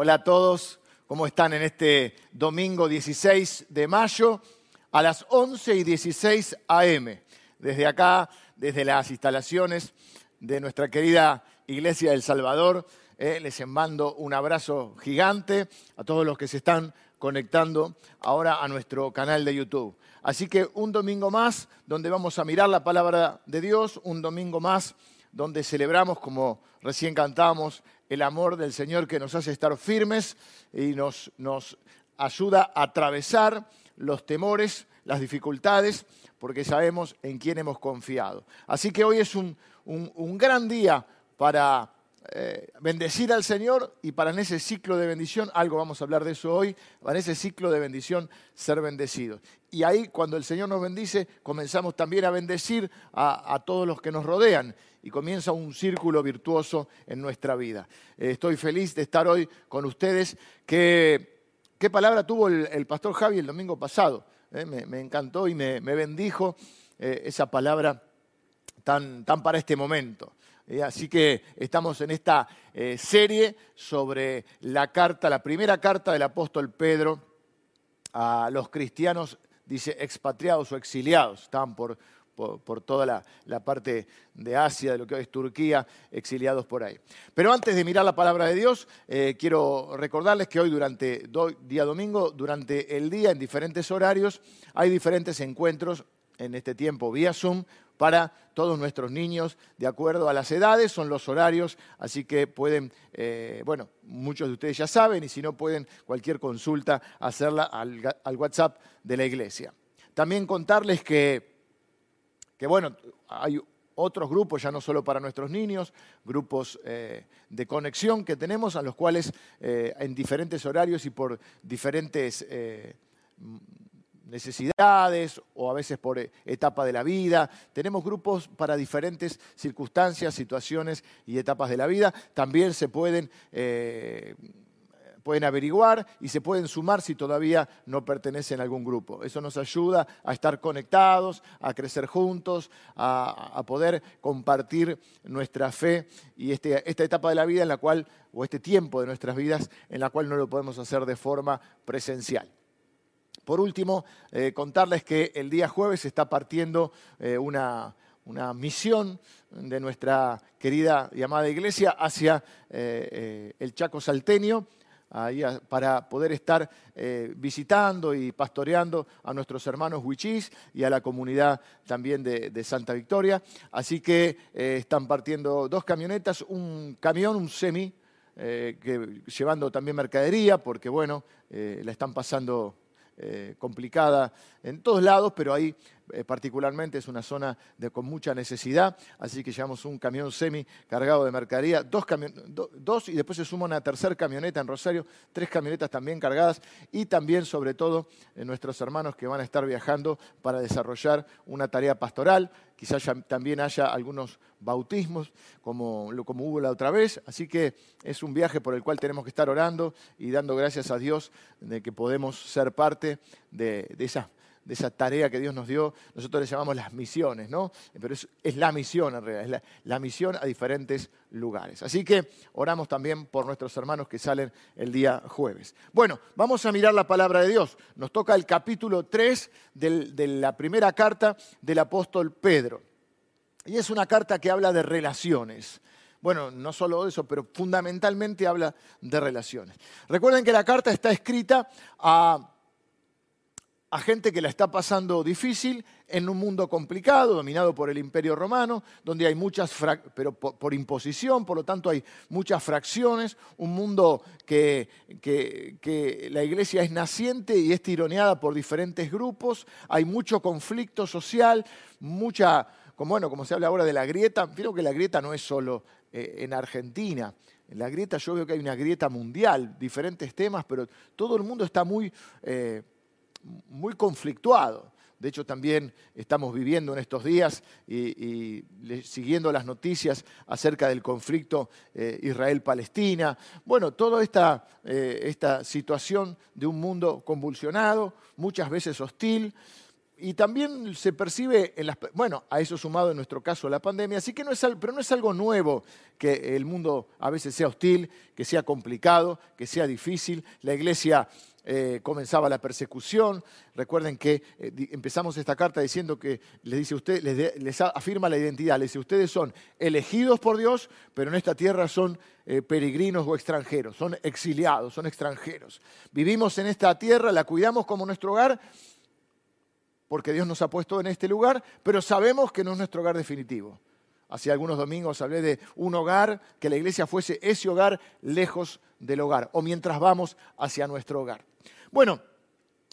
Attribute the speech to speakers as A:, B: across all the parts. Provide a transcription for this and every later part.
A: Hola a todos, ¿cómo están en este domingo 16 de mayo a las 11 y 16 AM? Desde acá, desde las instalaciones de nuestra querida Iglesia del Salvador, eh, les mando un abrazo gigante a todos los que se están conectando ahora a nuestro canal de YouTube. Así que un domingo más donde vamos a mirar la palabra de Dios, un domingo más donde celebramos, como recién cantamos, el amor del Señor que nos hace estar firmes y nos, nos ayuda a atravesar los temores, las dificultades, porque sabemos en quién hemos confiado. Así que hoy es un, un, gran día para eh, bendecir al Señor y para en ese ciclo de bendición, algo vamos a hablar de eso hoy, para ese ciclo de bendición ser bendecidos. Y ahí cuando el Señor nos bendice, comenzamos también a bendecir a, a todos los que nos rodean y comienza un círculo virtuoso en nuestra vida. Eh, estoy feliz de estar hoy con ustedes. ¿Qué, palabra tuvo el, pastor Javi el domingo pasado? Eh, me, encantó y me, bendijo eh, esa palabra tan, tan para este momento. Así que estamos en esta serie sobre la carta, la primera carta del apóstol Pedro a los cristianos, dice expatriados o exiliados, estaban por, por, toda la, parte de Asia, de lo que hoy es Turquía, exiliados por ahí. Pero antes de mirar la palabra de Dios, eh, quiero recordarles que hoy durante día domingo, durante el día, en diferentes horarios, hay diferentes encuentros en este tiempo vía Zoom para todos nuestros niños, de acuerdo a las edades, son los horarios, así que pueden, eh, bueno, muchos de ustedes ya saben, y si no pueden, cualquier consulta, hacerla al WhatsApp de la iglesia. También contarles que que bueno, hay otros grupos, ya no solo para nuestros niños, grupos eh, de conexión que tenemos, a los cuales eh, en diferentes horarios y por diferentes eh, necesidades o a veces por etapa de la vida. Tenemos grupos para diferentes circunstancias, situaciones y etapas de la vida. También se pueden pueden averiguar y se pueden sumar si todavía no pertenecen a algún grupo. Eso nos ayuda a estar conectados, a crecer juntos, a, poder compartir nuestra fe y este, esta etapa de la vida en la cual, o este tiempo de nuestras vidas en la cual no lo podemos hacer de forma presencial. Por último, eh, contarles que el día jueves está partiendo eh, una, misión de nuestra querida y amada iglesia hacia eh, el Chaco Salteño para poder estar eh, visitando y pastoreando a nuestros hermanos huichís y a la comunidad también de, Santa Victoria. Así que eh, están partiendo dos camionetas, un camión, un semi, eh, que, llevando también mercadería, porque bueno, la están pasando complicada en todos lados, pero ahí eh, particularmente es una zona de, con mucha necesidad, así que llevamos un camión semi cargado de mercadería, dos, dos y después se suma una tercera camioneta en Rosario, tres camionetas también cargadas y también sobre todo eh, nuestros hermanos que van a estar viajando para desarrollar una tarea pastoral, quizás también haya algunos bautismos como, hubo la otra vez, así que es un viaje por el cual tenemos que estar orando y dando gracias a Dios de que podemos ser parte de, de esas de esa tarea que Dios nos dio, nosotros le llamamos las misiones, ¿no? Pero es, la misión en realidad, es la, misión a diferentes lugares. Así que oramos también por nuestros hermanos que salen el día jueves. Bueno, vamos a mirar la palabra de Dios. Nos toca el capítulo 3 de la primera carta del apóstol Pedro. Y es una carta que habla de relaciones. Bueno, no solo eso, pero fundamentalmente habla de relaciones. Recuerden que la carta está escrita a a gente que la está pasando difícil en un mundo complicado, dominado por el imperio romano, donde hay muchas, pero por, imposición, por lo tanto hay muchas fracciones, un mundo que, la iglesia es naciente y es tironeada por diferentes grupos, hay mucho conflicto social, mucha, como, bueno, como se habla ahora de la grieta, creo que la grieta no es solo eh, en Argentina, en la grieta yo veo que hay una grieta mundial, diferentes temas, pero todo el mundo está muy... Eh, muy conflictuado. De hecho, también estamos viviendo en estos días y, siguiendo las noticias acerca del conflicto eh, Israel-Palestina. Bueno, toda esta, eh, esta situación de un mundo convulsionado, muchas veces hostil, y también se percibe en las... Bueno, a eso sumado en nuestro caso la pandemia, así que no es, pero no es algo nuevo que el mundo a veces sea hostil, que sea complicado, que sea difícil. La iglesia eh, comenzaba la persecución. Recuerden que eh, empezamos esta carta diciendo que les dice usted, les, afirma la identidad, les dice ustedes son elegidos por Dios, pero en esta tierra son eh, peregrinos o extranjeros, son exiliados, son extranjeros. Vivimos en esta tierra, la cuidamos como nuestro hogar, porque Dios nos ha puesto en este lugar, pero sabemos que no es nuestro hogar definitivo. Hace algunos domingos hablé de un hogar, que la iglesia fuese ese hogar lejos del hogar, o mientras vamos hacia nuestro hogar. Bueno,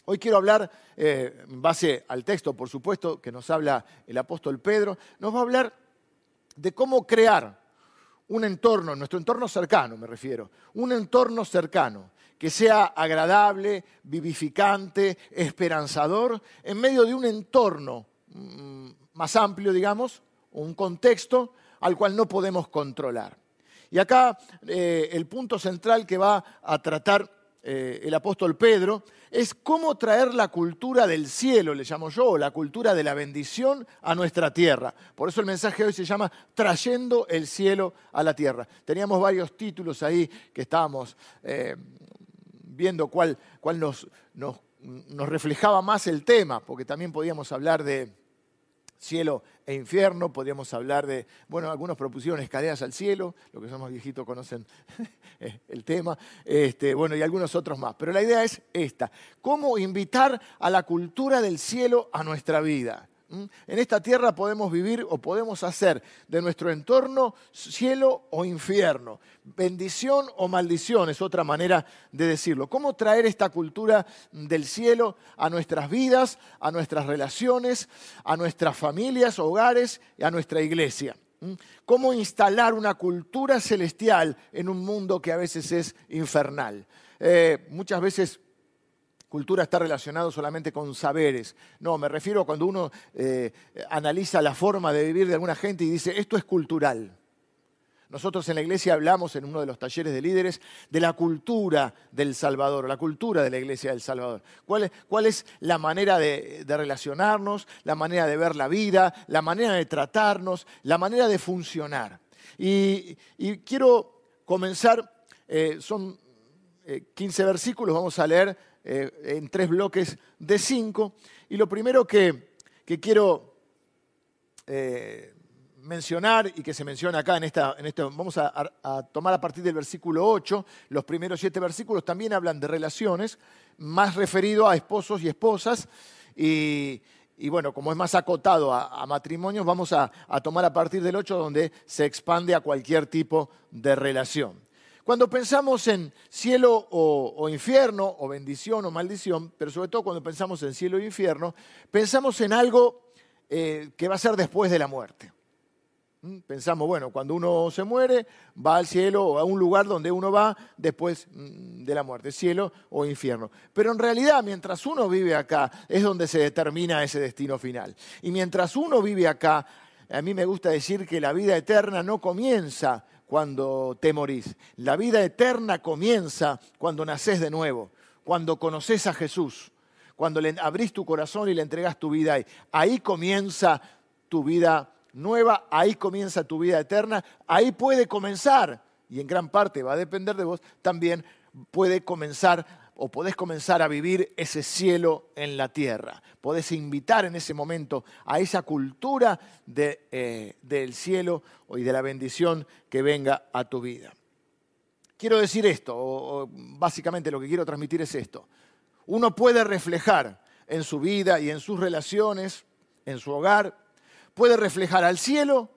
A: hoy quiero hablar, eh, en base al texto, por supuesto, que nos habla el apóstol Pedro, nos va a hablar de cómo crear un entorno, nuestro entorno cercano me refiero, un entorno cercano, que sea agradable, vivificante, esperanzador, en medio de un entorno mm, más amplio, digamos, un contexto al cual no podemos controlar. Y acá eh, el punto central que va a tratar eh, el apóstol Pedro es cómo traer la cultura del cielo, le llamo yo, la cultura de la bendición a nuestra tierra. Por eso el mensaje hoy se llama Trayendo el cielo a la tierra. Teníamos varios títulos ahí que estábamos eh, viendo cuál, nos, nos, reflejaba más el tema, porque también podíamos hablar de cielo e infierno, podríamos hablar de, bueno, algunos propusieron escaleras al cielo, los que somos viejitos conocen el tema, este, bueno, y algunos otros más. Pero la idea es esta, cómo invitar a la cultura del cielo a nuestra vida. En esta tierra podemos vivir o podemos hacer de nuestro entorno cielo o infierno, bendición o maldición, es otra manera de decirlo. ¿Cómo traer esta cultura del cielo a nuestras vidas, a nuestras relaciones, a nuestras familias, hogares y a nuestra iglesia? ¿Cómo instalar una cultura celestial en un mundo que a veces es infernal? Eh, muchas veces Cultura está relacionado solamente con saberes. No, me refiero a cuando uno eh, analiza la forma de vivir de alguna gente y dice, esto es cultural. Nosotros en la iglesia hablamos en uno de los talleres de líderes de la cultura del Salvador, la cultura de la iglesia del Salvador. ¿Cuál es, la manera de, relacionarnos, la manera de ver la vida, la manera de tratarnos, la manera de funcionar? Y, quiero comenzar, eh, son 15 eh, versículos, vamos a leer eh, en tres bloques de cinco. Y lo primero que, quiero eh, mencionar y que se menciona acá en esta, en este, vamos a, tomar a partir del versículo 8, los primeros siete versículos también hablan de relaciones, más referido a esposos y esposas. Y, bueno, como es más acotado a, matrimonios, vamos a, a, tomar a partir del 8 donde se expande a cualquier tipo de relación. Cuando pensamos en cielo o, infierno, o bendición o maldición, pero sobre todo cuando pensamos en cielo e infierno, pensamos en algo eh, que va a ser después de la muerte. ¿Mm? Pensamos, bueno, cuando uno se muere, va al cielo o a un lugar donde uno va después mm, de la muerte, cielo o infierno. Pero en realidad, mientras uno vive acá, es donde se determina ese destino final. Y mientras uno vive acá, a mí me gusta decir que la vida eterna no comienza cuando te morís. La vida eterna comienza cuando naces de nuevo, cuando conoces a Jesús, cuando le abrís tu corazón y le entregas tu vida ahí. Ahí comienza tu vida nueva, ahí comienza tu vida eterna, ahí puede comenzar, y en gran parte va a depender de vos, también puede comenzar o podés comenzar a vivir ese cielo en la tierra. Podés invitar en ese momento a esa cultura eh, del cielo y de la bendición que venga a tu vida. Quiero decir esto, o básicamente lo que quiero transmitir es esto. Uno puede reflejar en su vida y en sus relaciones, en su hogar, puede reflejar al cielo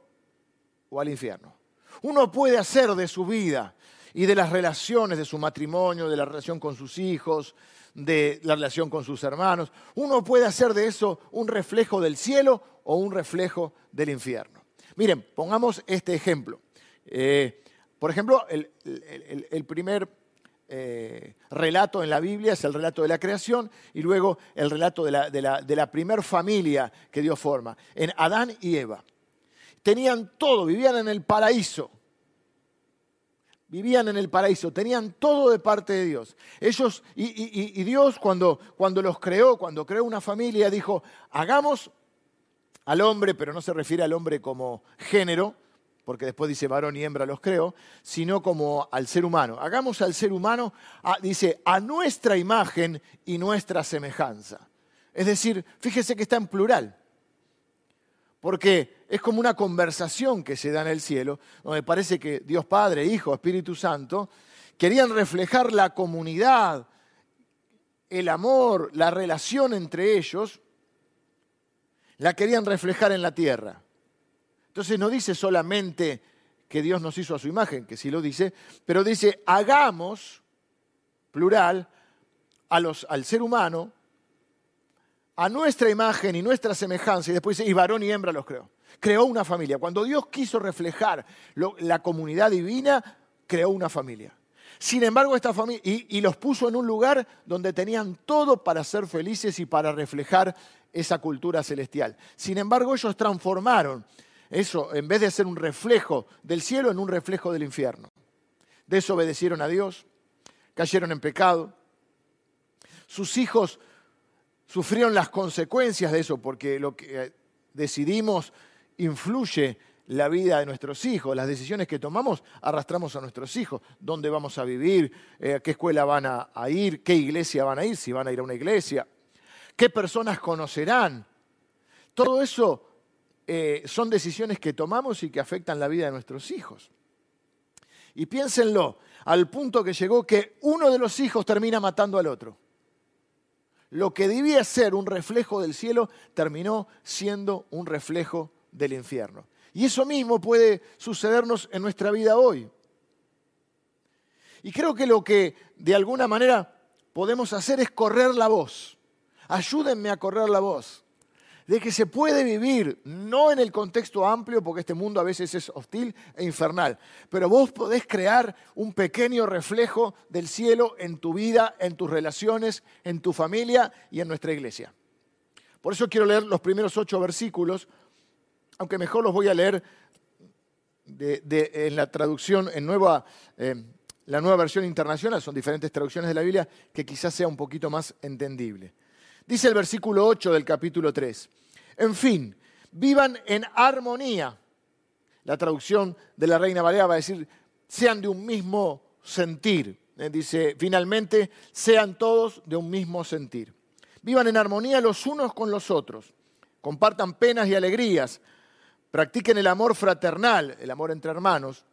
A: o al infierno. Uno puede hacer de su vida y de las relaciones de su matrimonio, de la relación con sus hijos, de la relación con sus hermanos. Uno puede hacer de eso un reflejo del cielo o un reflejo del infierno. Miren, pongamos este ejemplo. Eh, por ejemplo, el, primer eh, relato en la Biblia es el relato de la creación y luego el relato de la, de la primer familia que dio forma, en Adán y Eva. Tenían todo, vivían en el paraíso vivían en el paraíso, tenían todo de parte de Dios. Ellos, y, Dios cuando, cuando los creó, cuando creó una familia, dijo, hagamos al hombre, pero no se refiere al hombre como género, porque después dice varón y hembra los creo, sino como al ser humano. Hagamos al ser humano, dice, a nuestra imagen y nuestra semejanza. Es decir, fíjese que está en plural, porque es como una conversación que se da en el cielo, donde parece que Dios Padre, Hijo, Espíritu Santo, querían reflejar la comunidad, el amor, la relación entre ellos, la querían reflejar en la tierra. Entonces no dice solamente que Dios nos hizo a su imagen, que sí lo dice, pero dice, hagamos, plural, a los, al ser humano, a nuestra imagen y nuestra semejanza, y después dice, y varón y hembra los creó. Creó una familia. Cuando Dios quiso reflejar la comunidad divina, creó una familia. Sin embargo, esta familia, y, y, los puso en un lugar donde tenían todo para ser felices y para reflejar esa cultura celestial. Sin embargo, ellos transformaron eso, en vez de ser un reflejo del cielo, en un reflejo del infierno. Desobedecieron a Dios, cayeron en pecado. Sus hijos sufrieron las consecuencias de eso, porque lo que eh, decidimos influye la vida de nuestros hijos. Las decisiones que tomamos arrastramos a nuestros hijos. ¿Dónde vamos a vivir? Eh, ¿A qué escuela van a, ir? ¿Qué iglesia van a ir? Si van a ir a una iglesia. ¿Qué personas conocerán? Todo eso eh, son decisiones que tomamos y que afectan la vida de nuestros hijos. Y piénsenlo, al punto que llegó que uno de los hijos termina matando al otro. Lo que debía ser un reflejo del cielo terminó siendo un reflejo del infierno. Y eso mismo puede sucedernos en nuestra vida hoy. Y creo que lo que de alguna manera podemos hacer es correr la voz. Ayúdenme a correr la voz de que se puede vivir, no en el contexto amplio, porque este mundo a veces es hostil e infernal, pero vos podés crear un pequeño reflejo del cielo en tu vida, en tus relaciones, en tu familia y en nuestra iglesia. Por eso quiero leer los primeros ocho versículos, aunque mejor los voy a leer en la traducción, en nueva, eh, la nueva versión internacional, son diferentes traducciones de la Biblia, que quizás sea un poquito más entendible. Dice el versículo 8 del capítulo 3. En fin, vivan en armonía. La traducción de la Reina Valera va a decir, sean de un mismo sentir. Eh, dice, finalmente, sean todos de un mismo sentir. Vivan en armonía los unos con los otros. Compartan penas y alegrías. Practiquen el amor fraternal, el amor entre hermanos.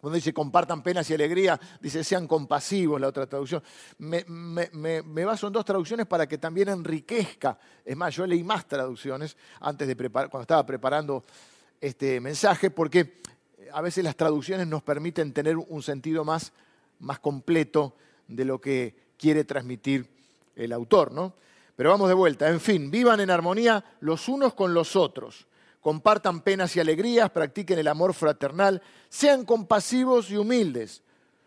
A: Cuando dice compartan penas y alegría, dice sean compasivos, la otra traducción. Me, baso en dos traducciones para que también enriquezca. Es más, yo leí más traducciones antes de preparar, cuando estaba preparando este mensaje, porque a veces las traducciones nos permiten tener un sentido más, más completo de lo que quiere transmitir el autor, ¿no? Pero vamos de vuelta. En fin, vivan en armonía los unos con los otros compartan penas y alegrías, practiquen el amor fraternal, sean compasivos y humildes.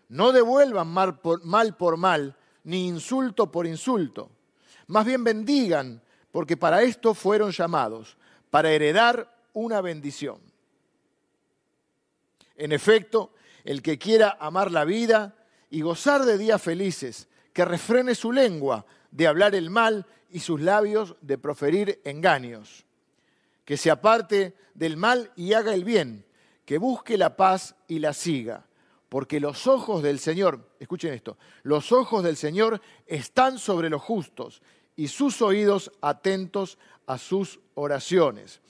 A: No devuelvan mal por mal, ni insulto por insulto. Más bien bendigan, porque para esto fueron llamados, para heredar una bendición. En efecto, el que quiera amar la vida y gozar de días felices, que refrene su lengua de hablar el mal y sus labios de proferir engaños que se aparte del mal y haga el bien, que busque la paz y la siga. Porque los ojos del Señor, escuchen esto, los ojos del Señor están sobre los justos y sus oídos atentos a sus oraciones.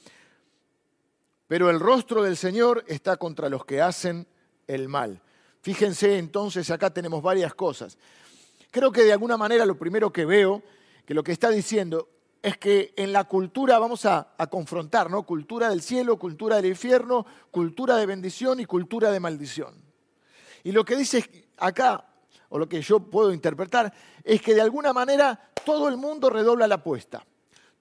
A: Pero el rostro del Señor está contra los que hacen el mal. Fíjense entonces, acá tenemos varias cosas. Creo que de alguna manera lo primero que veo, que lo que está diciendo es que en la cultura vamos a, confrontar, ¿no? Cultura del cielo, cultura del infierno, cultura de bendición y cultura de maldición. Y lo que dice acá, o lo que yo puedo interpretar, es que de alguna manera todo el mundo redobla la apuesta.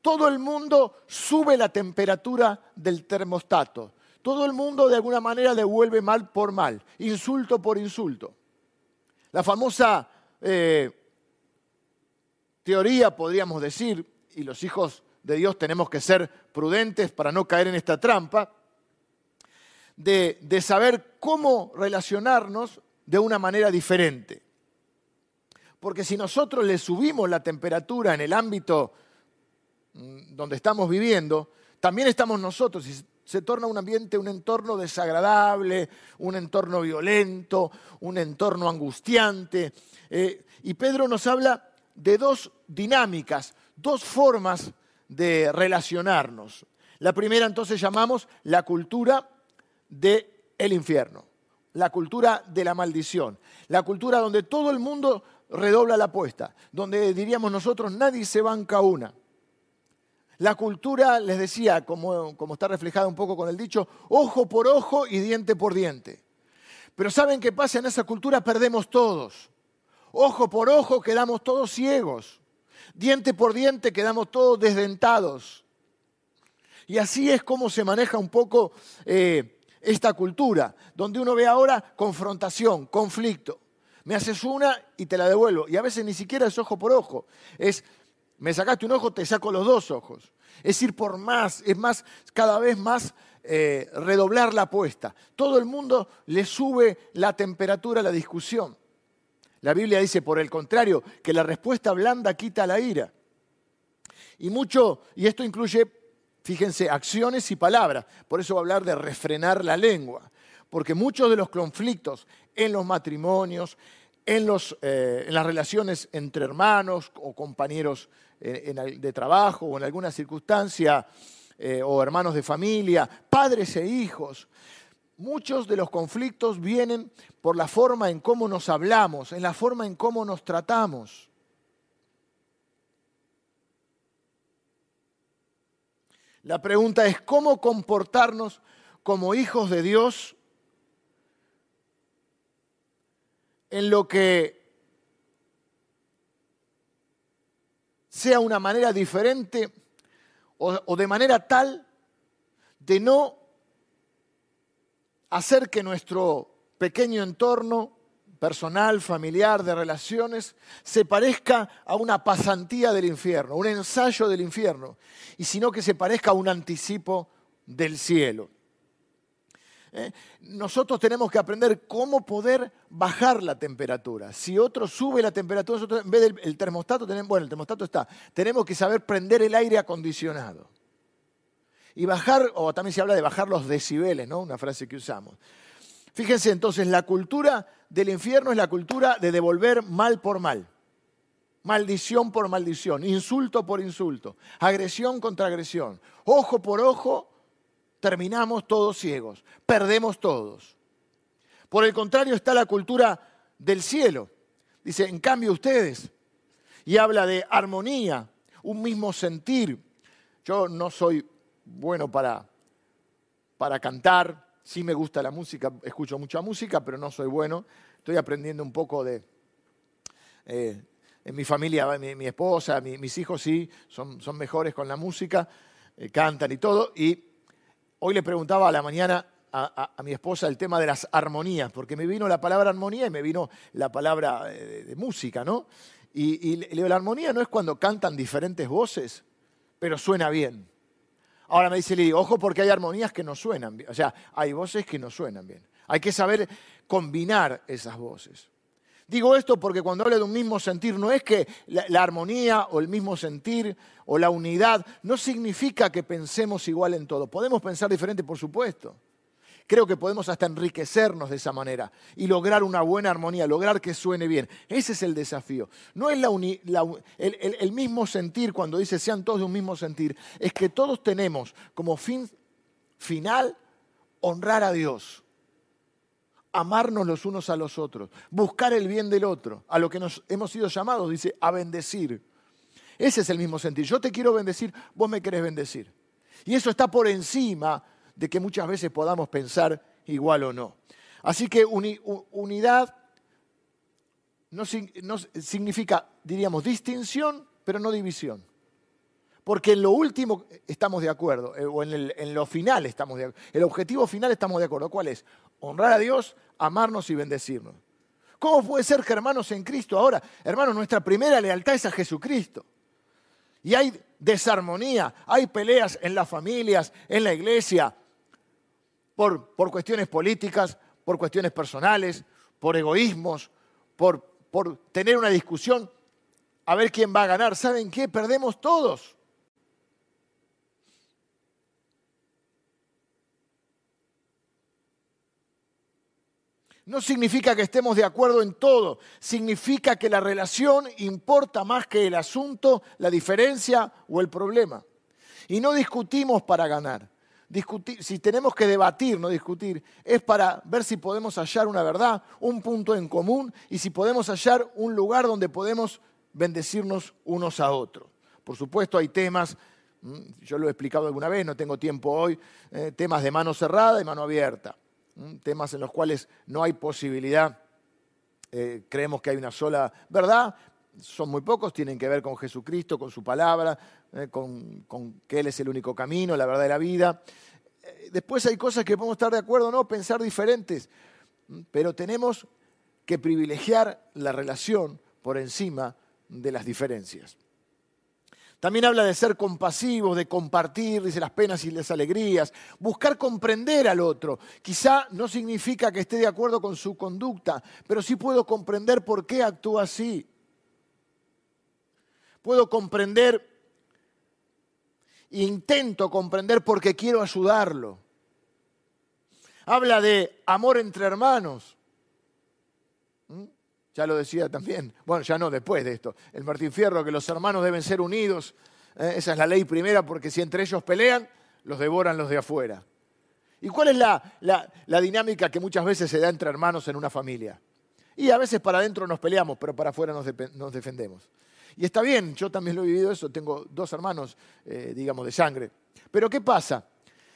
A: Todo el mundo sube la temperatura del termostato. Todo el mundo de alguna manera devuelve mal por mal, insulto por insulto. La famosa eh, teoría, podríamos decir, y los hijos de Dios tenemos que ser prudentes para no caer en esta trampa, de, saber cómo relacionarnos de una manera diferente. Porque si nosotros le subimos la temperatura en el ámbito mm, donde estamos viviendo, también estamos nosotros y se torna un ambiente, un entorno desagradable, un entorno violento, un entorno angustiante. Eh, y Pedro nos habla de dos dinámicas, dos formas de relacionarnos. La primera entonces llamamos la cultura del el infierno, la cultura de la maldición, la cultura donde todo el mundo redobla la apuesta, donde diríamos nosotros nadie se banca una. La cultura, les decía, como, como está reflejada un poco con el dicho, ojo por ojo y diente por diente. Pero ¿saben qué pasa? En esa cultura perdemos todos. Ojo por ojo quedamos todos ciegos. Diente por diente quedamos todos desdentados. Y así es como se maneja un poco eh, esta cultura, donde uno ve ahora confrontación, conflicto. Me haces una y te la devuelvo. Y a veces ni siquiera es ojo por ojo. Es, me sacaste un ojo, te saco los dos ojos. Es ir por más, es más, cada vez más eh, redoblar la apuesta. Todo el mundo le sube la temperatura a la discusión. La Biblia dice, por el contrario, que la respuesta blanda quita la ira. Y mucho, y esto incluye, fíjense, acciones y palabras. Por eso va a hablar de refrenar la lengua. Porque muchos de los conflictos en los matrimonios, en, los, eh, en las relaciones entre hermanos o compañeros de trabajo o en alguna circunstancia, eh, o hermanos de familia, padres e hijos, Muchos de los conflictos vienen por la forma en cómo nos hablamos, en la forma en cómo nos tratamos. La pregunta es cómo comportarnos como hijos de Dios en lo que sea una manera diferente o, de manera tal de no hacer que nuestro pequeño entorno personal, familiar, de relaciones, se parezca a una pasantía del infierno, un ensayo del infierno, y sino que se parezca a un anticipo del cielo. ¿Eh? Nosotros tenemos que aprender cómo poder bajar la temperatura. Si otro sube la temperatura, nosotros en vez del termostato, tenemos, bueno, el termostato está, tenemos que saber prender el aire acondicionado. Y bajar, o también se habla de bajar los decibeles, ¿no? Una frase que usamos. Fíjense entonces, la cultura del infierno es la cultura de devolver mal por mal. Maldición por maldición, insulto por insulto, agresión contra agresión. Ojo por ojo, terminamos todos ciegos, perdemos todos. Por el contrario está la cultura del cielo. Dice, en cambio ustedes, y habla de armonía, un mismo sentir. Yo no soy bueno para, para cantar, sí me gusta la música, escucho mucha música, pero no soy bueno. Estoy aprendiendo un poco de... Eh, en mi familia, mi, esposa, mis hijos sí, son, son, mejores con la música, eh, cantan y todo. Y hoy le preguntaba a la mañana a, mi esposa el tema de las armonías, porque me vino la palabra armonía y me vino la palabra eh, de, música, ¿no? Y, y la armonía no es cuando cantan diferentes voces, pero suena bien. Ahora me dice Lili, ojo porque hay armonías que no suenan bien. O sea, hay voces que no suenan bien. Hay que saber combinar esas voces. Digo esto porque cuando hablo de un mismo sentir, no es que la, armonía o el mismo sentir o la unidad no significa que pensemos igual en todo. Podemos pensar diferente, por supuesto. Creo que podemos hasta enriquecernos de esa manera y lograr una buena armonía, lograr que suene bien. Ese es el desafío. No es el, mismo sentir cuando dice sean todos de un mismo sentir, es que todos tenemos como fin final honrar a Dios, amarnos los unos a los otros, buscar el bien del otro, a lo que nos hemos sido llamados, dice, a bendecir. Ese es el mismo sentir. Yo te quiero bendecir, vos me querés bendecir. Y eso está por encima de que muchas veces podamos pensar igual o no. Así que unidad no, significa, diríamos, distinción, pero no división. Porque en lo último estamos de acuerdo, eh, o en, lo final estamos de acuerdo. El objetivo final estamos de acuerdo. ¿Cuál es? Honrar a Dios, amarnos y bendecirnos. ¿Cómo puede ser que hermanos en Cristo ahora, hermanos, nuestra primera lealtad es a Jesucristo? Y hay desarmonía, hay peleas en las familias, en la iglesia, por, cuestiones políticas, por cuestiones personales, por egoísmos, por, por tener una discusión, a ver quién va a ganar. ¿Saben qué? Perdemos todos. No significa que estemos de acuerdo en todo, significa que la relación importa más que el asunto, la diferencia o el problema. Y no discutimos para ganar. Si tenemos que debatir, no discutir, es para ver si podemos hallar una verdad, un punto en común y si podemos hallar un lugar donde podemos bendecirnos unos a otros. Por supuesto hay temas, yo lo he explicado alguna vez, no tengo tiempo hoy, eh, temas de mano cerrada y mano abierta temas en los cuales no hay posibilidad, eh, creemos que hay una sola verdad, son muy pocos, tienen que ver con Jesucristo, con su palabra, eh, con, que Él es el único camino, la verdad de la vida. Eh, después hay cosas que podemos estar de acuerdo no, pensar diferentes, pero tenemos que privilegiar la relación por encima de las diferencias. También habla de ser compasivos, de compartir, dice, las penas y las alegrías, buscar comprender al otro. Quizá no significa que esté de acuerdo con su conducta, pero sí puedo comprender por qué actúa así. Puedo comprender, intento comprender porque quiero ayudarlo. Habla de amor entre hermanos. ¿Mm? Ya lo decía también, bueno, ya no después de esto, el Martín Fierro, que los hermanos deben ser unidos. ¿eh? esa es la ley primera, porque si entre ellos pelean, los devoran los de afuera. ¿Y cuál es la, la dinámica que muchas veces se da entre hermanos en una familia? Y a veces para adentro nos peleamos, pero para afuera nos, nos, defendemos. Y está bien, yo también lo he vivido eso, tengo dos hermanos, eh, digamos, de sangre. Pero ¿qué pasa?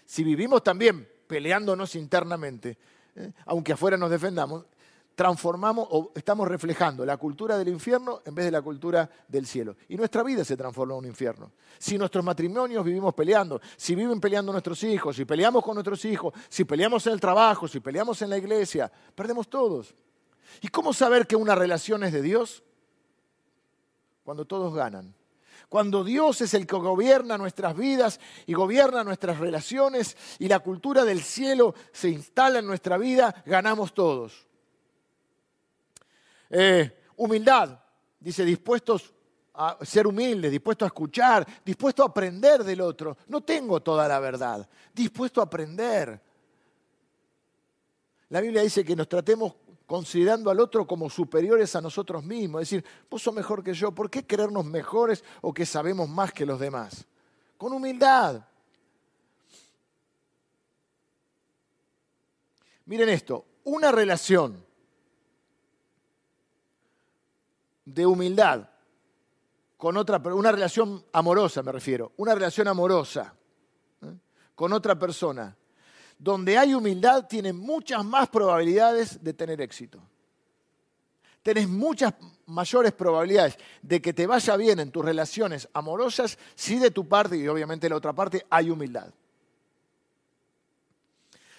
A: Si vivimos también peleándonos internamente, ¿eh? aunque afuera nos defendamos, transformamos o estamos reflejando la cultura del infierno en vez de la cultura del cielo. Y nuestra vida se transforma en un infierno. Si nuestros matrimonios vivimos peleando, si viven peleando nuestros hijos, si peleamos con nuestros hijos, si peleamos en el trabajo, si peleamos en la iglesia, perdemos todos. ¿Y cómo saber que una relación es de Dios? Cuando todos ganan. Cuando Dios es el que gobierna nuestras vidas y gobierna nuestras relaciones y la cultura del cielo se instala en nuestra vida, ganamos todos. Eh, humildad, dice, dispuestos a ser humildes, dispuestos a escuchar, dispuesto a aprender del otro. No tengo toda la verdad, dispuesto a aprender. La Biblia dice que nos tratemos considerando al otro como superiores a nosotros mismos. Es decir, vos sos mejor que yo, ¿por qué creernos mejores o que sabemos más que los demás? Con humildad. Miren esto, una relación de humildad con otra, una relación amorosa me refiero, una relación amorosa ¿eh? con otra persona, donde hay humildad, tiene muchas más probabilidades de tener éxito. Tenés muchas mayores probabilidades de que te vaya bien en tus relaciones amorosas si de tu parte y obviamente de la otra parte hay humildad.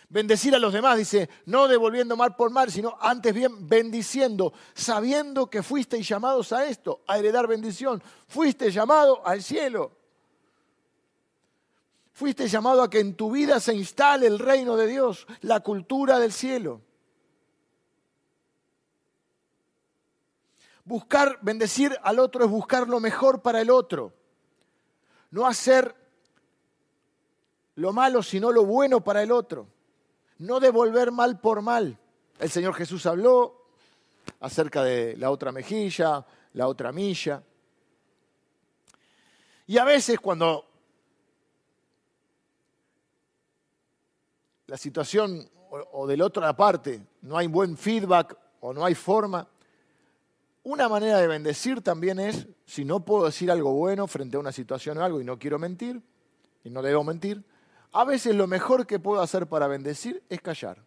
A: Bendecir a los demás, dice, no devolviendo mal por mal, sino antes bien bendiciendo, sabiendo que fuisteis llamados a esto, a heredar bendición. Fuiste llamado al cielo. Fuiste llamado a que en tu vida se instale el reino de Dios, la cultura del cielo. Buscar, bendecir al otro es buscar lo mejor para el otro. No hacer lo malo, sino lo bueno para el otro no devolver mal por mal. El Señor Jesús habló acerca de la otra mejilla, la otra milla. Y a veces cuando la situación o, de la otra parte no hay buen feedback o no hay forma, una manera de bendecir también es, si no puedo decir algo bueno frente a una situación o algo y no quiero mentir, y no debo mentir, a veces lo mejor que puedo hacer para bendecir es callar.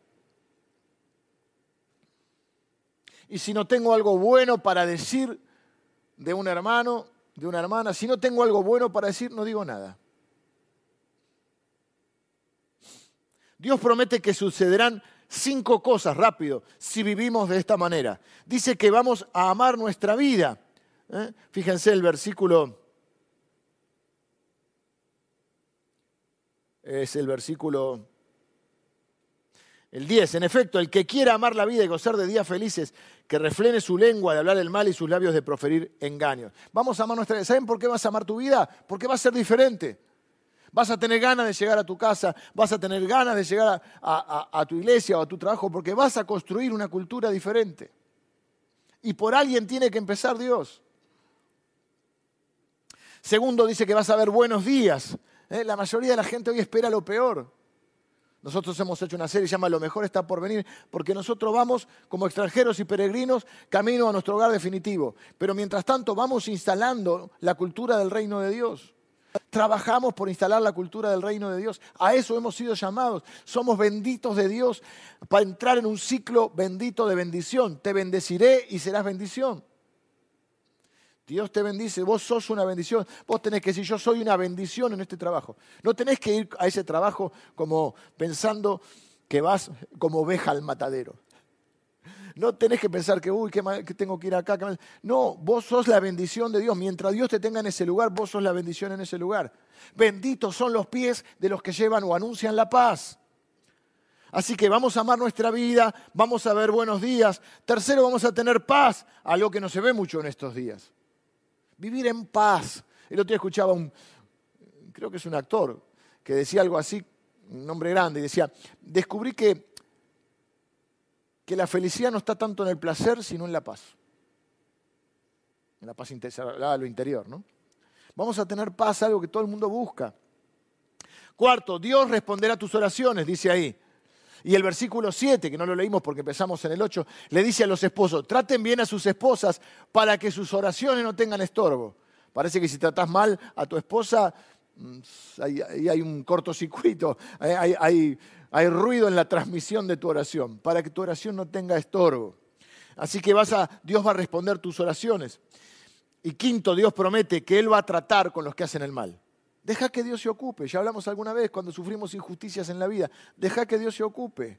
A: Y si no tengo algo bueno para decir de un hermano, de una hermana, si no tengo algo bueno para decir, no digo nada. Dios promete que sucederán cinco cosas rápido si vivimos de esta manera. Dice que vamos a amar nuestra vida. ¿eh? Fíjense el versículo es el versículo El 10, en efecto, el que quiera amar la vida y gozar de días felices, que refrene su lengua de hablar el mal y sus labios de proferir engaños. Vamos a amar nuestra vida. ¿Saben por qué vas a amar tu vida? Porque va a ser diferente. Vas a tener ganas de llegar a tu casa, vas a tener ganas de llegar a, tu iglesia o a tu trabajo, porque vas a construir una cultura diferente. Y por alguien tiene que empezar Dios. Segundo, dice que vas a ver buenos días. ¿Eh? La mayoría de la gente hoy espera lo peor. Nosotros hemos hecho una serie llama Lo mejor está por venir, porque nosotros vamos como extranjeros y peregrinos camino a nuestro hogar definitivo. Pero mientras tanto vamos instalando la cultura del reino de Dios. Trabajamos por instalar la cultura del reino de Dios. A eso hemos sido llamados. Somos benditos de Dios para entrar en un ciclo bendito de bendición. Te bendeciré y serás bendición. Dios te bendice, vos sos una bendición. Vos tenés que decir, yo soy una bendición en este trabajo. No tenés que ir a ese trabajo como pensando que vas como oveja al matadero. No tenés que pensar que, uy, que, tengo que ir acá. No, vos sos la bendición de Dios. Mientras Dios te tenga en ese lugar, vos sos la bendición en ese lugar. Benditos son los pies de los que llevan o anuncian la paz. Así que vamos a amar nuestra vida, vamos a ver buenos días. Tercero, vamos a tener paz, algo que no se ve mucho en estos días vivir en paz. El otro día escuchaba un, creo que es un actor, que decía algo así, un nombre grande, y decía, descubrí que, que la felicidad no está tanto en el placer, sino en la paz. En la paz interior, lo interior, ¿no? Vamos a tener paz, algo que todo el mundo busca. Cuarto, Dios responderá a tus oraciones, dice ahí. Y el versículo 7, que no lo leímos porque empezamos en el 8, le dice a los esposos, traten bien a sus esposas para que sus oraciones no tengan estorbo. Parece que si tratas mal a tu esposa, mm, ahí hay, un cortocircuito, hay, hay, hay ruido en la transmisión de tu oración, para que tu oración no tenga estorbo. Así que vas a, Dios va a responder tus oraciones. Y quinto, Dios promete que Él va a tratar con los que hacen el mal. Deja que Dios se ocupe. Ya hablamos alguna vez cuando sufrimos injusticias en la vida. Deja que Dios se ocupe.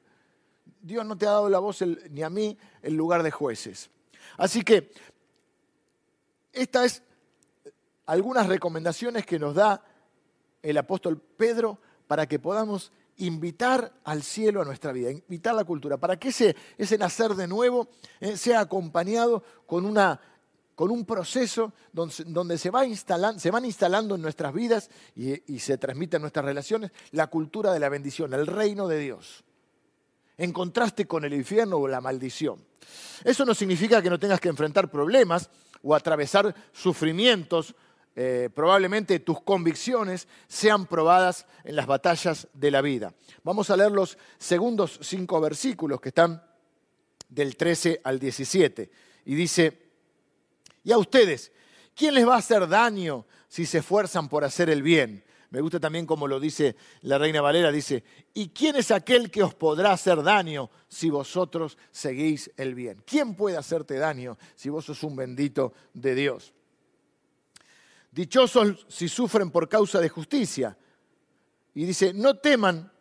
A: Dios no te ha dado la voz ni a mí el lugar de jueces. Así que estas es algunas recomendaciones que nos da el apóstol Pedro para que podamos invitar al cielo a nuestra vida, invitar la cultura, para que ese, ese nacer de nuevo eh, sea acompañado con una con un proceso donde, se, va se, van instalando en nuestras vidas y, se transmite en nuestras relaciones la cultura de la bendición, el reino de Dios, en contraste con el infierno o la maldición. Eso no significa que no tengas que enfrentar problemas o atravesar sufrimientos. Eh, probablemente tus convicciones sean probadas en las batallas de la vida. Vamos a leer los segundos cinco versículos que están del 13 al 17. Y dice, y a ustedes, ¿quién les va a hacer daño si se esfuerzan por hacer el bien? Me gusta también como lo dice la Reina Valera, dice, ¿y quién es aquel que os podrá hacer daño si vosotros seguís el bien? ¿Quién puede hacerte daño si vos sos un bendito de Dios? Dichosos si sufren por causa de justicia. Y dice, no teman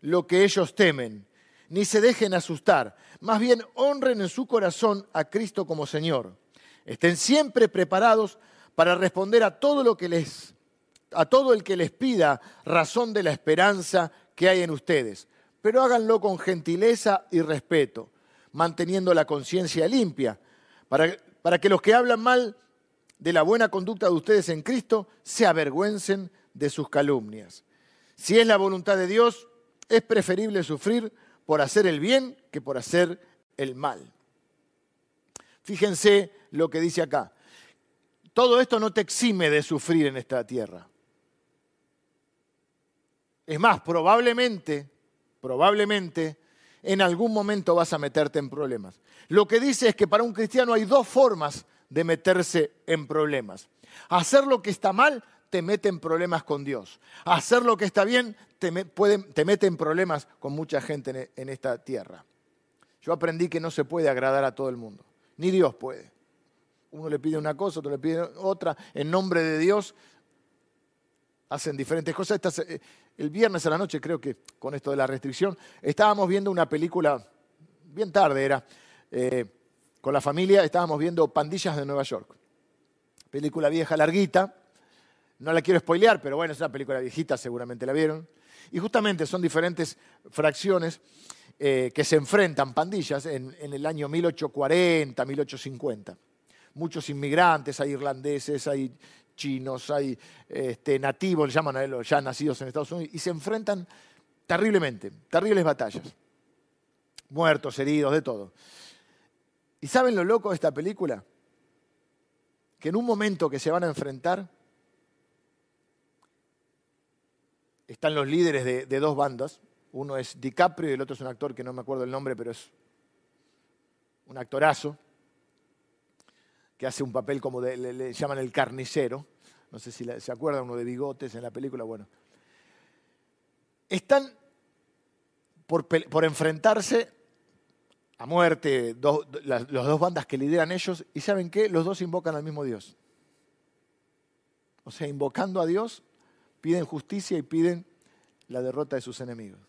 A: lo que ellos temen, ni se dejen asustar, más bien honren en su corazón a Cristo como Señor. Estén siempre preparados para responder a todo lo que les a todo el que les pida razón de la esperanza que hay en ustedes, pero háganlo con gentileza y respeto, manteniendo la conciencia limpia, para, para que los que hablan mal de la buena conducta de ustedes en Cristo se avergüencen de sus calumnias. Si es la voluntad de Dios, es preferible sufrir por hacer el bien que por hacer el mal. Fíjense lo que dice acá. Todo esto no te exime de sufrir en esta tierra. Es más, probablemente, probablemente, en algún momento vas a meterte en problemas. Lo que dice es que para un cristiano hay dos formas de meterse en problemas. Hacer lo que está mal te mete en problemas con Dios. Hacer lo que está bien te, mete en problemas con mucha gente en esta tierra. Yo aprendí que no se puede agradar a todo el mundo ni Dios puede. Uno le pide una cosa, otro le pide otra. En nombre de Dios hacen diferentes cosas. Eh, el viernes a la noche, creo que con esto de la restricción, estábamos viendo una película, bien tarde era, eh, con la familia, estábamos viendo Pandillas de Nueva York. Película vieja, larguita. No la quiero spoilear, pero bueno, es una película viejita, seguramente la vieron. Y justamente son diferentes fracciones. eh, que se enfrentan, pandillas, en, el año 1840, 1850. Muchos inmigrantes, hay irlandeses, hay chinos, hay este, nativos, le llaman a ellos, ya nacidos en Estados Unidos, y se enfrentan terriblemente, terribles batallas. Muertos, heridos, de todo. ¿Y saben lo loco de esta película? Que en un momento que se van a enfrentar, están los líderes de, dos bandas. Uno es DiCaprio y el otro es un actor que no me acuerdo el nombre, pero es un actorazo, que hace un papel como le, llaman el carnicero. No sé si se acuerdan uno de bigotes en la película. Bueno, están por, por enfrentarse a muerte, las, dos bandas que lideran ellos, y ¿saben qué? Los dos invocan al mismo Dios. O sea, invocando a Dios, piden justicia y piden la derrota de sus enemigos.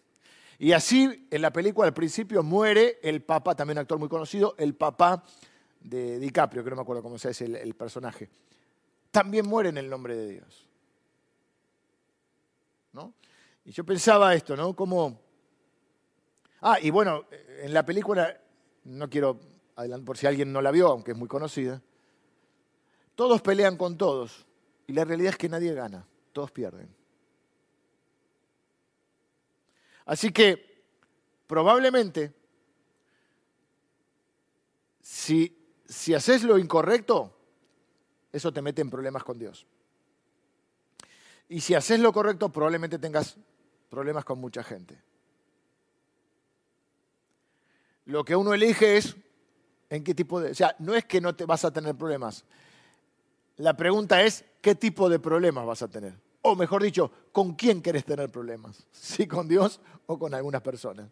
A: Y así, en la película al principio muere el papá, también un actor muy conocido, el papá de DiCaprio, que no me acuerdo cómo se dice el, el personaje. También muere en el nombre de Dios. ¿No? Y yo pensaba esto, ¿no? Como Ah, y bueno, en la película, no quiero por si alguien no la vio, aunque es muy conocida, todos pelean con todos y la realidad es que nadie gana, todos pierden. Así que probablemente, si, si haces lo incorrecto, eso te mete en problemas con Dios. Y si haces lo correcto, probablemente tengas problemas con mucha gente. Lo que uno elige es en qué tipo de... O sea, no es que no te vas a tener problemas. La pregunta es qué tipo de problemas vas a tener. O mejor dicho, ¿con quién quieres tener problemas? ¿Si con Dios o con algunas personas?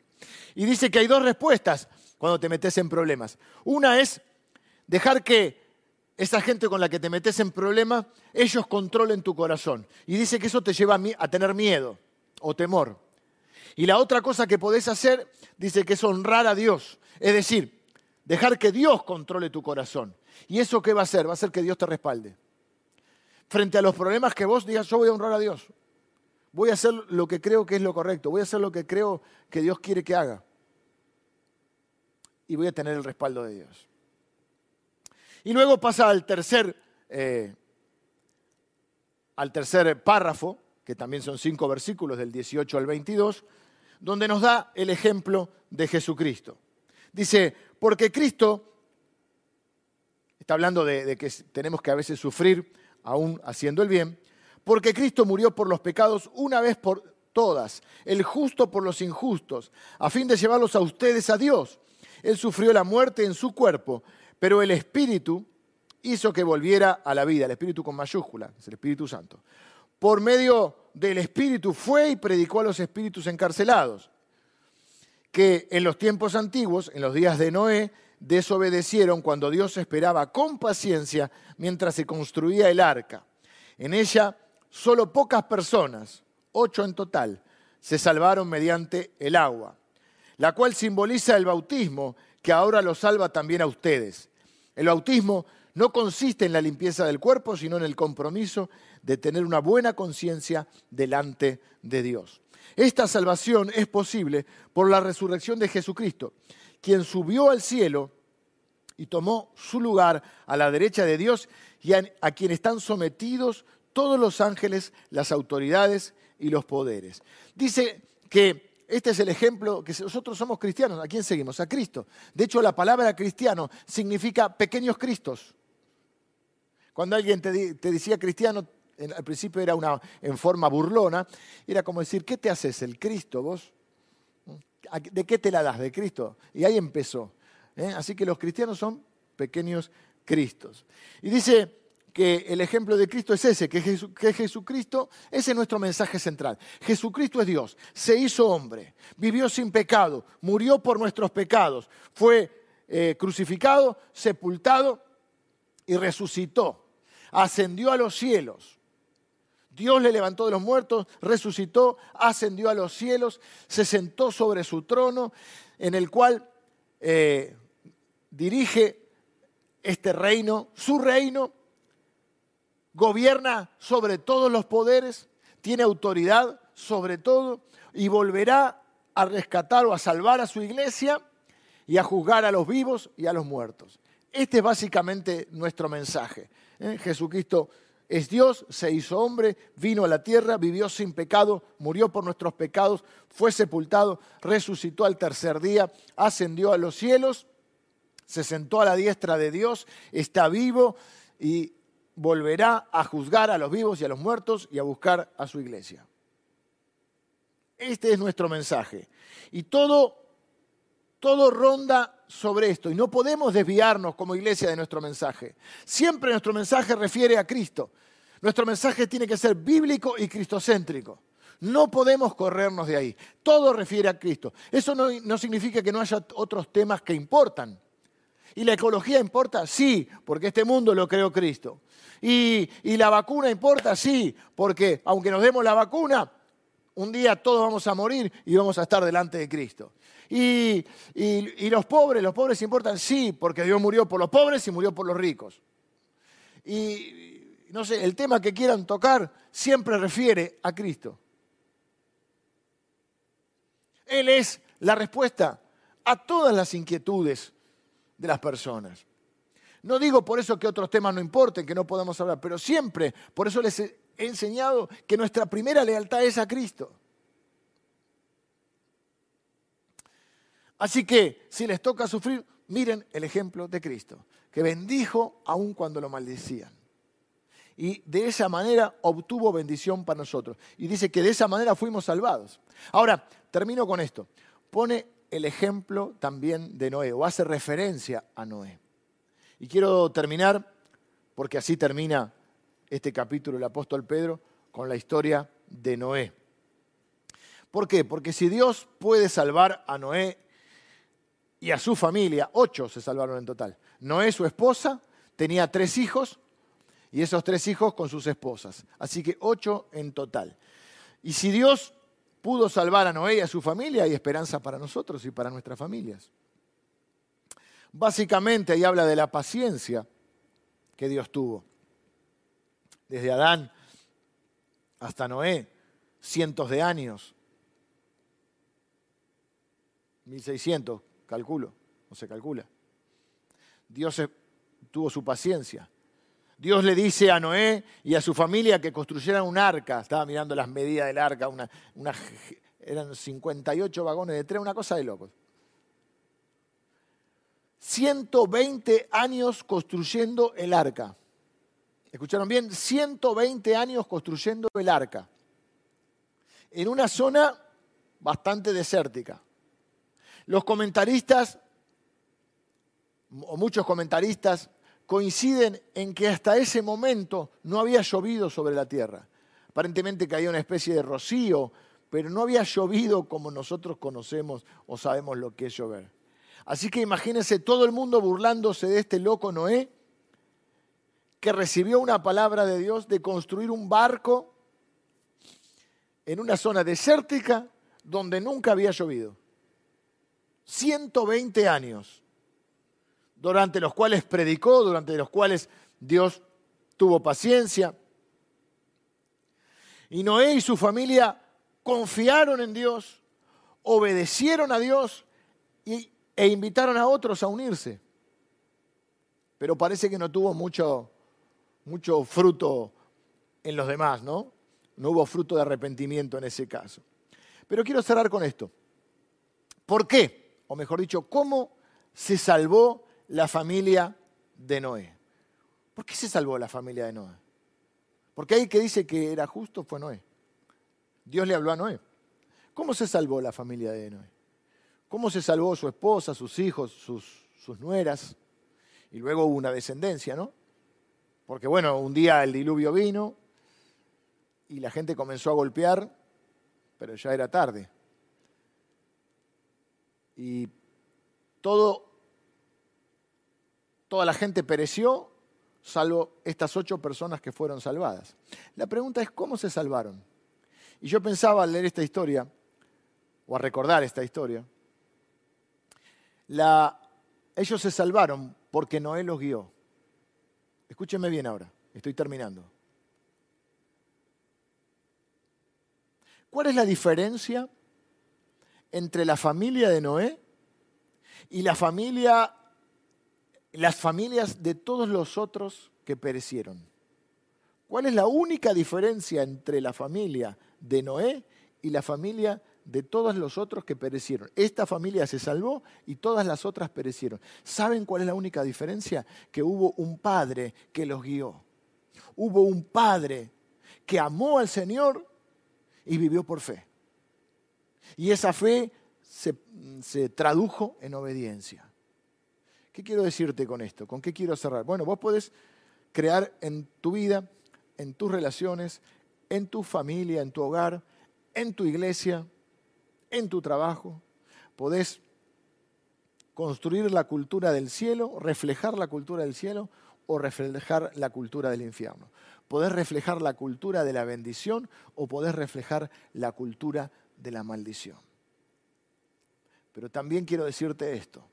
A: Y dice que hay dos respuestas cuando te metes en problemas. Una es dejar que esa gente con la que te metes en problemas, ellos controlen tu corazón. Y dice que eso te lleva a tener miedo o temor. Y la otra cosa que podés hacer, dice que es honrar a Dios. Es decir, dejar que Dios controle tu corazón. ¿Y eso qué va a hacer? Va a hacer que Dios te respalde. Frente a los problemas que vos digas, yo voy a honrar a Dios. Voy a hacer lo que creo que es lo correcto. Voy a hacer lo que creo que Dios quiere que haga. Y voy a tener el respaldo de Dios. Y luego pasa al tercer, eh, al tercer párrafo, que también son cinco versículos del 18 al 22, donde nos da el ejemplo de Jesucristo. Dice, porque Cristo, está hablando de, que tenemos que a veces sufrir aún haciendo el bien, porque Cristo murió por los pecados una vez por todas, el justo por los injustos, a fin de llevarlos a ustedes a Dios. Él sufrió la muerte en su cuerpo, pero el Espíritu hizo que volviera a la vida, el Espíritu con mayúscula, es el Espíritu Santo por medio del Espíritu fue y predicó a los espíritus encarcelados, que en los tiempos antiguos, en los días de Noé, desobedecieron cuando Dios esperaba con paciencia mientras se construía el arca. En ella solo pocas personas, ocho en total, se salvaron mediante el agua, la cual simboliza el bautismo que ahora lo salva también a ustedes. El bautismo no consiste en la limpieza del cuerpo, sino en el compromiso de tener una buena conciencia delante de Dios. Esta salvación es posible por la resurrección de Jesucristo, quien subió al cielo y tomó su lugar a la derecha de Dios y a, quien están sometidos todos los ángeles, las autoridades y los poderes. Dice que este es el ejemplo que nosotros somos cristianos. ¿A quién seguimos? A Cristo. De hecho, la palabra cristiano significa pequeños cristos. Cuando alguien te, decía cristiano, al principio era una, en forma burlona, era como decir, ¿qué te haces el Cristo vos? ¿De qué te la das? ¿De Cristo? Y ahí empezó. ¿eh? Así que los cristianos son pequeños Cristos. Y dice que el ejemplo de Cristo es ese, que, Jesucristo, ese es nuestro mensaje central. Jesucristo es Dios, se hizo hombre, vivió sin pecado, murió por nuestros pecados, fue eh, crucificado, sepultado y resucitó ascendió a los cielos. Dios le levantó de los muertos, resucitó, ascendió a los cielos, se sentó sobre su trono, en el cual eh, dirige este reino, su reino, gobierna sobre todos los poderes, tiene autoridad sobre todo y volverá a rescatar o a salvar a su iglesia y a juzgar a los vivos y a los muertos. Este es básicamente nuestro mensaje. ¿eh? Jesucristo es Dios, se hizo hombre, vino a la tierra, vivió sin pecado, murió por nuestros pecados, fue sepultado, resucitó al tercer día, ascendió a los cielos, se sentó a la diestra de Dios, está vivo y volverá a juzgar a los vivos y a los muertos y a buscar a su iglesia. Este es nuestro mensaje. Y todo, todo ronda sobre esto. Y no podemos desviarnos como iglesia de nuestro mensaje. Siempre nuestro mensaje refiere a Cristo. Nuestro mensaje tiene que ser bíblico y cristocéntrico. No podemos corrernos de ahí. Todo refiere a Cristo. Eso no, no significa que no haya otros temas que importan. ¿Y la ecología importa? Sí, porque este mundo lo creó Cristo. ¿Y, ¿Y, la vacuna importa? Sí, porque aunque nos demos la vacuna, un día todos vamos a morir y vamos a estar delante de Cristo. Y, los pobres, los pobres importan, sí, porque Dios murió por los pobres y murió por los ricos. Y no sé, el tema que quieran tocar siempre refiere a Cristo. Él es la respuesta a todas las inquietudes de las personas. No digo por eso que otros temas no importen, que no podamos hablar, pero siempre, por eso les he enseñado que nuestra primera lealtad es a Cristo. Así que si les toca sufrir, miren el ejemplo de Cristo, que bendijo aun cuando lo maldecían. Y de esa manera obtuvo bendición para nosotros. Y dice que de esa manera fuimos salvados. Ahora, termino con esto. Pone el ejemplo también de Noé, o hace referencia a Noé. Y quiero terminar, porque así termina este capítulo el apóstol Pedro, con la historia de Noé. ¿Por qué? Porque si Dios puede salvar a Noé y a su familia, ocho se salvaron en total. Noé, su esposa, tenía tres hijos y esos tres hijos con sus esposas. Así que ocho en total. Y si Dios pudo salvar a Noé y a su familia, hay esperanza para nosotros y para nuestras familias. Básicamente ahí habla de la paciencia que Dios tuvo. Desde Adán hasta Noé, cientos de años. 1600, calculo, no se calcula. Dios tuvo su paciencia. Dios le dice a Noé y a su familia que construyeran un arca. Estaba mirando las medidas del arca, una, eran 58 vagones de tren, una cosa de locos. 120 años construyendo el arca. ¿Escucharon bien? 120 años construyendo el arca. En una zona bastante desértica. Los comentaristas, o muchos comentaristas, coinciden en que hasta ese momento no había llovido sobre la tierra. Aparentemente caía una especie de rocío, pero no había llovido como nosotros conocemos o sabemos lo que es llover. Así que imagínense todo el mundo burlándose de este loco Noé, que recibió una palabra de Dios de construir un barco en una zona desértica donde nunca había llovido. 120 años, durante los cuales predicó, durante los cuales Dios tuvo paciencia. Y Noé y su familia confiaron en Dios, obedecieron a Dios e invitaron a otros a unirse. Pero parece que no tuvo mucho, mucho fruto en los demás, ¿no? No hubo fruto de arrepentimiento en ese caso. Pero quiero cerrar con esto. ¿Por qué? o mejor dicho, cómo se salvó la familia de Noé. ¿Por qué se salvó la familia de Noé? Porque ahí que dice que era justo fue Noé. Dios le habló a Noé. ¿Cómo se salvó la familia de Noé? ¿Cómo se salvó su esposa, sus hijos, sus, sus nueras? Y luego hubo una descendencia, ¿no? Porque bueno, un día el diluvio vino y la gente comenzó a golpear, pero ya era tarde y todo, toda la gente pereció, salvo estas ocho personas que fueron salvadas. La pregunta es, ¿cómo se salvaron? Y yo pensaba al leer esta historia, o a recordar esta historia, la, ellos se salvaron porque Noé los guió. Escúchenme bien ahora, estoy terminando. ¿Cuál es la diferencia entre la familia de Noé y la familia, las familias de todos los otros que perecieron. ¿Cuál es la única diferencia entre la familia de Noé y la familia de todos los otros que perecieron? Esta familia se salvó y todas las otras perecieron. ¿Saben cuál es la única diferencia? Que hubo un padre que los guió. Hubo un padre que amó al Señor y vivió por fe. Y esa fe se, tradujo en obediencia. ¿Qué quiero decirte con esto? ¿Con qué quiero cerrar? Bueno, vos podés crear en tu vida, en tus relaciones, en tu familia, en tu hogar, en tu iglesia, en tu trabajo. Podés construir la cultura del cielo, reflejar la cultura del cielo o reflejar la cultura del infierno. Podés reflejar la cultura de la bendición o podés reflejar la cultura de la maldición. Pero también quiero decirte esto.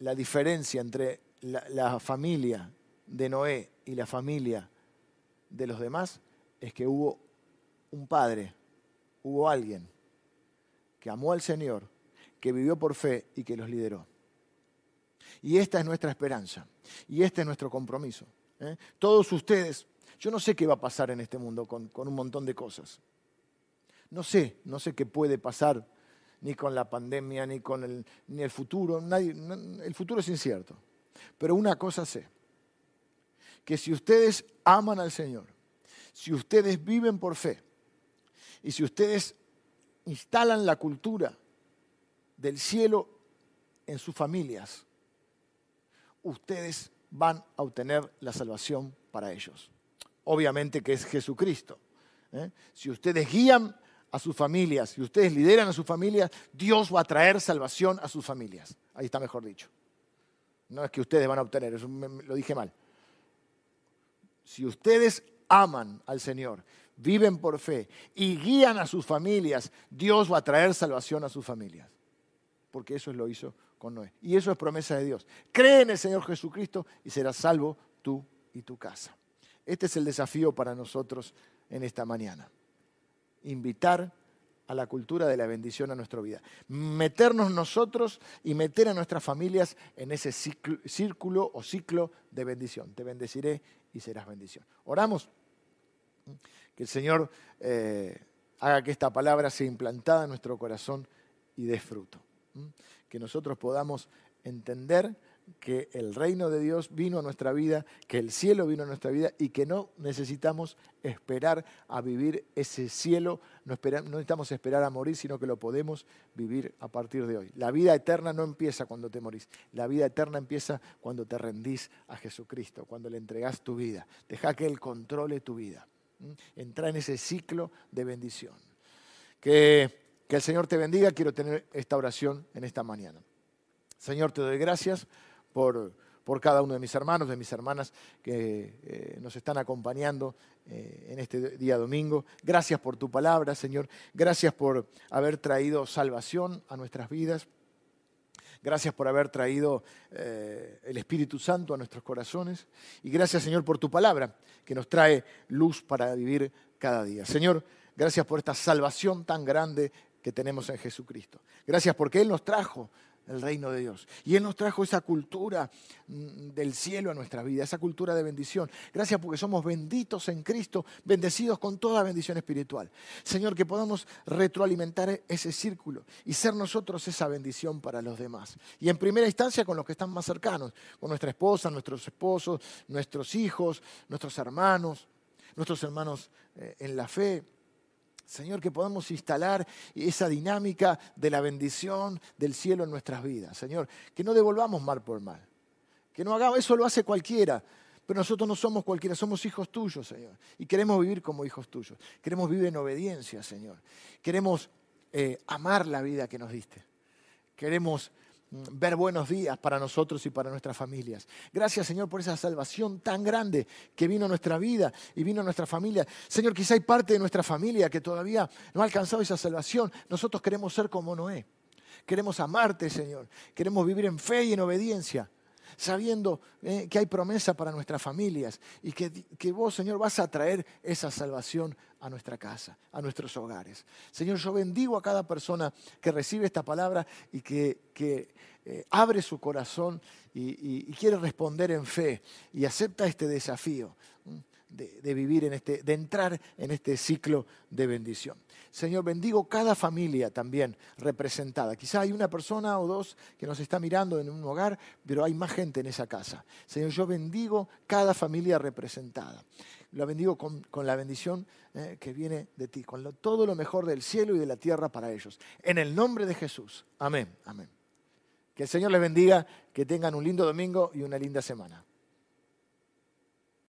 A: La diferencia entre la, familia de Noé y la familia de los demás es que hubo un padre, hubo alguien que amó al Señor, que vivió por fe y que los lideró. Y esta es nuestra esperanza, y este es nuestro compromiso. ¿eh? Todos ustedes, yo no sé qué va a pasar en este mundo con un montón de cosas. No sé, no sé qué puede pasar ni con la pandemia, ni con el, ni el futuro. el futuro es incierto. Pero una cosa sé, que si ustedes aman al Señor, si ustedes viven por fe, y si ustedes instalan la cultura del cielo en sus familias, ustedes van a obtener la salvación para ellos. Obviamente que es Jesucristo. ¿eh? Si ustedes guían a sus familias, si ustedes lideran a sus familias, Dios va a traer salvación a sus familias. Ahí está mejor dicho. No es que ustedes van a obtener, eso lo dije mal. Si ustedes aman al Señor, viven por fe y guían a sus familias, Dios va a traer salvación a sus familias. Porque eso lo hizo con Noé. Y eso es promesa de Dios. Cree en el Señor Jesucristo y serás salvo tú y tu casa. Este es el desafío para nosotros en esta mañana invitar a la cultura de la bendición a nuestra vida. Meternos nosotros y meter a nuestras familias en ese círculo o ciclo de bendición. Te bendeciré y serás bendición. Oramos. Que el Señor eh, haga que esta palabra sea implantada en nuestro corazón y dé fruto. Que nosotros podamos entender que el reino de Dios vino a nuestra vida, que el cielo vino a nuestra vida y que no necesitamos esperar a vivir ese cielo, no, necesitamos esperar a morir, sino que lo podemos vivir a partir de hoy. La vida eterna no empieza cuando te morís, la vida eterna empieza cuando te rendís a Jesucristo, cuando le entregás tu vida. Deja que Él controle tu vida. Entra en ese ciclo de bendición. Que, que el Señor te bendiga, quiero tener esta oración en esta mañana. Señor, te doy gracias por, por cada uno de mis hermanos, de mis hermanas que eh, nos están acompañando eh, en este día domingo. Gracias por tu palabra, Señor. Gracias por haber traído salvación a nuestras vidas. Gracias por haber traído eh, el Espíritu Santo a nuestros corazones. Y gracias, Señor, por tu palabra, que nos trae luz para vivir cada día. Señor, gracias por esta salvación tan grande que tenemos en Jesucristo. Gracias porque Él nos trajo el reino de Dios. Y Él nos trajo esa cultura mm, del cielo a nuestra vida, esa cultura de bendición. Gracias porque somos benditos en Cristo, bendecidos con toda bendición espiritual. Señor, que podamos retroalimentar ese círculo y ser nosotros esa bendición para los demás. Y en primera instancia con los que están más cercanos, con nuestra esposa, nuestros esposos, nuestros hijos, nuestros hermanos, nuestros hermanos eh, en la fe Señor, que podamos instalar esa dinámica de la bendición del cielo en nuestras vidas. Señor, que no devolvamos mal por mal. Que no hagamos, eso lo hace cualquiera. Pero nosotros no somos cualquiera, somos hijos tuyos, Señor. Y queremos vivir como hijos tuyos. Queremos vivir en obediencia, Señor. Queremos eh, amar la vida que nos diste. Queremos ver buenos días para nosotros y para nuestras familias. Gracias Señor por esa salvación tan grande que vino a nuestra vida y vino a nuestra familia. Señor, quizá hay parte de nuestra familia que todavía no ha alcanzado esa salvación. Nosotros queremos ser como Noé. Queremos amarte, Señor. Queremos vivir en fe y en obediencia. Sabiendo eh, que hay promesa para nuestras familias y que, que vos, Señor, vas a traer esa salvación a nuestra casa, a nuestros hogares. Señor, yo bendigo a cada persona que recibe esta palabra y que, eh, abre su corazón y, quiere responder en fe y acepta este desafío de, vivir en este, de entrar en este ciclo de bendición. Señor, bendigo cada familia también representada. Quizá hay una persona o dos que nos está mirando en un hogar, pero hay más gente en esa casa. Señor, yo bendigo cada familia representada. Lo bendigo con, la bendición eh, que viene de ti, con todo lo mejor del cielo y de la tierra para ellos. En el nombre de Jesús. Amén. Amén. Que el Señor les bendiga, que tengan un lindo domingo y una linda semana.